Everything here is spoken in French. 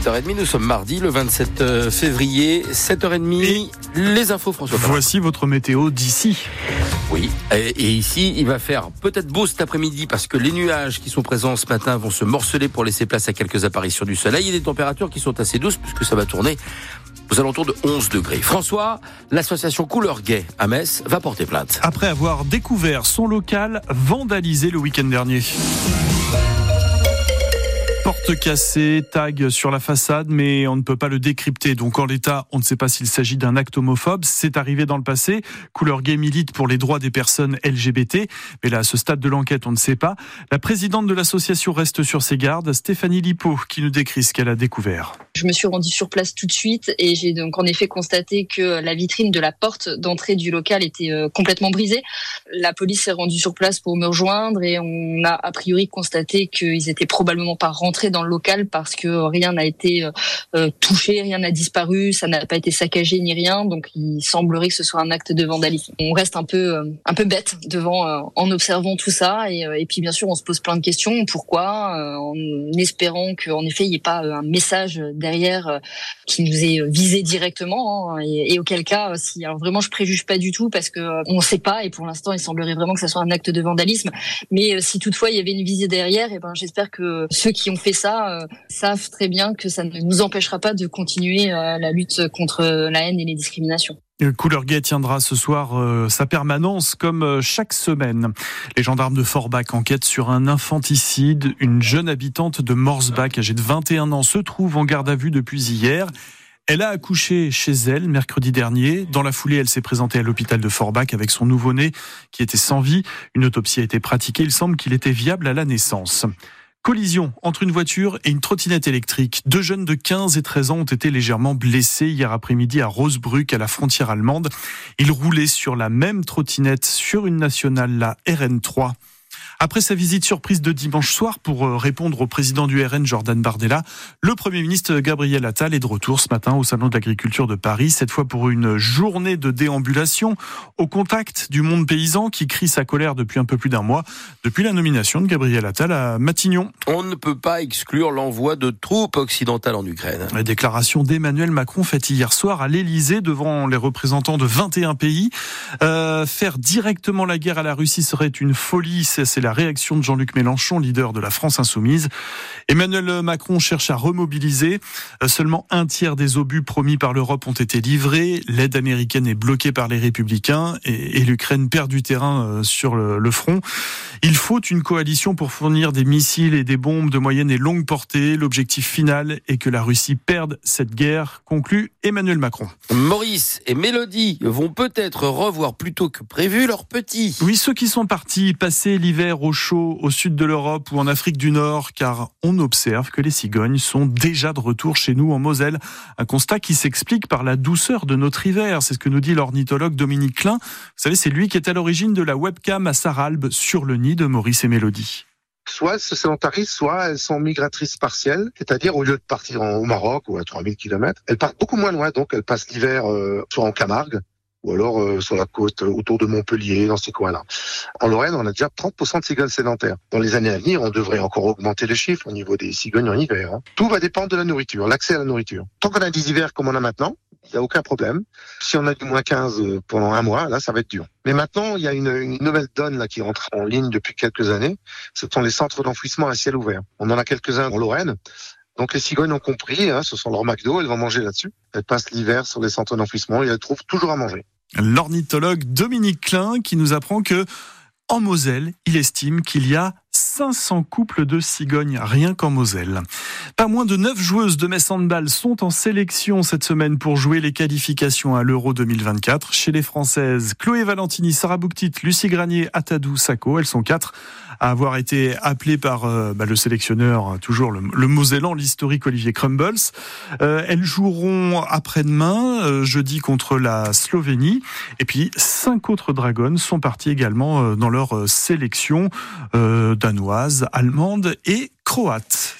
7h30, nous sommes mardi, le 27 euh, février, 7h30, les infos François. Voici votre météo d'ici. Oui, et, et, ici, il va faire peut-être beau cet après-midi parce que les nuages qui sont présents ce matin vont se morceler pour laisser place à quelques apparitions du soleil et des températures qui sont assez douces puisque ça va tourner aux alentours de 11 degrés. François, l'association Couleur Gay à Metz va porter plainte. Après avoir découvert son local vandalisé le week-end dernier porte tag sur la façade, mais on ne peut pas le décrypter. Donc en l'état, on ne sait pas s'il s'agit d'un acte homophobe. C'est arrivé dans le passé. Couleur gay milite pour les droits des personnes LGBT, mais là, à ce stade de l'enquête, on ne sait pas. La présidente de l'association reste sur ses gardes, Stéphanie Lipo, qui nous décrit ce qu'elle a découvert. Je me suis rendue sur place tout de suite et j'ai donc en effet constaté que la vitrine de la porte d'entrée du local était euh, complètement brisée. La police s'est rendue sur place pour me rejoindre et on a a priori constaté qu'ils étaient probablement pas rentrés dans le local parce que rien n'a été euh, euh, touché, rien n'a disparu, ça n'a pas été saccagé ni rien. Donc il semblerait que ce soit un acte de vandalisme. On reste un peu un peu bête devant en observant tout ça et, et, puis bien sûr on se pose plein de questions. Pourquoi En espérant qu'en effet il n'y ait pas un message derrière qui nous est visé directement. Hein, et, et, auquel cas, si alors vraiment je préjuge pas du tout parce que on ne sait pas et pour l'instant il semblerait vraiment que ce soit un acte de vandalisme. Mais si toutefois il y avait une visée derrière, et ben j'espère que ceux qui ont fait ça euh, savent très bien que ça ne nous empêchera pas de continuer euh, la lutte contre la haine et les discriminations. Couleur Gay tiendra ce soir euh, sa permanence comme chaque semaine. Les gendarmes de Forbach enquêtent sur un infanticide. Une jeune habitante de Morsbach, âgée de 21 ans, se trouve en garde à vue depuis hier. Elle a accouché chez elle mercredi dernier. Dans la foulée, elle s'est présentée à l'hôpital de Forbach avec son nouveau-né qui était sans vie. Une autopsie a été pratiquée. Il semble qu'il était viable à la naissance. Collision entre une voiture et une trottinette électrique. Deux jeunes de 15 et 13 ans ont été légèrement blessés hier après-midi à Rosebruck, à la frontière allemande. Ils roulaient sur la même trottinette sur une nationale, la RN3. Après sa visite surprise de dimanche soir pour euh, répondre au président du RN Jordan Bardella, le Premier ministre Gabriel Attal est de retour ce matin au Salon de l'Agriculture de Paris, cette fois pour une journée de déambulation au contact du monde paysan qui crie sa colère depuis un peu plus d'un mois, depuis la nomination de Gabriel Attal à Matignon. On ne peut pas exclure l'envoi de troupes occidentales en Ukraine. La déclaration d'Emmanuel Macron faite hier soir à l'Elysée devant les représentants de 21 pays. Euh, faire directement la guerre à la Russie serait une folie, c'est la la réaction de Jean-Luc Mélenchon, leader de la France insoumise. Emmanuel Macron cherche à remobiliser. Euh, seulement un tiers des obus promis par l'Europe ont été livrés. L'aide américaine est bloquée par les républicains et, l'Ukraine perd du terrain euh, sur le, front. Il faut une coalition pour fournir des missiles et des bombes de moyenne et longue portée. L'objectif final est que la Russie perde cette guerre, conclut Emmanuel Macron. Maurice et Mélodie vont peut-être revoir plus tôt que prévu leurs petits. Oui, ceux qui sont partis passer l'hiver au chaud au sud de l'Europe ou en Afrique du Nord, car on observe que les cigognes sont déjà de retour chez nous en Moselle. Un constat qui s'explique par la douceur de notre hiver. C'est ce que nous dit l'ornithologue Dominique Klein. Vous savez, c'est lui qui est à l'origine de la webcam à Saralbe sur le nid de Maurice et Mélodie soit elles se sédentarisent, soit elles sont migratrices partielles, c'est-à-dire au lieu de partir au Maroc ou à 3000 km, elles partent beaucoup moins loin, donc elles passent l'hiver euh, soit en Camargue, ou alors euh, sur la côte euh, autour de Montpellier, dans ces coins-là. En Lorraine, on a déjà 30% de cigognes sédentaires. Dans les années à venir, on devrait encore augmenter les chiffres au niveau des cigognes en hiver. Hein. Tout va dépendre de la nourriture, l'accès à la nourriture. Tant qu'on a des hivers comme on a maintenant, il n'y a aucun problème. Si on a du moins 15 euh, pendant un mois, là, ça va être dur. Mais maintenant, il y a une, une nouvelle donne là qui rentre en ligne depuis quelques années. Ce sont les centres d'enfouissement à ciel ouvert. On en a quelques-uns en Lorraine. Donc les cigognes ont compris, hein, ce sont leurs McDo, elles vont manger là-dessus. Elles passent l'hiver sur les centres d'enfouissement et elles trouvent toujours à manger. L'ornithologue Dominique Klein qui nous apprend que en Moselle, il estime qu'il y a 500 couples de cigognes rien qu'en Moselle. Pas moins de 9 joueuses de Metz Handball sont en sélection cette semaine pour jouer les qualifications à l'Euro 2024. Chez les Françaises, Chloé Valentini, Sarah Bouktit, Lucie Granier, Atadou Sako, elles sont quatre à avoir été appelées par euh, bah, le sélectionneur, toujours le, Mosellan, l'historique Olivier Crumbles. Euh, elles joueront après-demain, euh, jeudi contre la Slovénie. Et puis, cinq autres Dragons sont partis également dans leur sélection allemande et croate.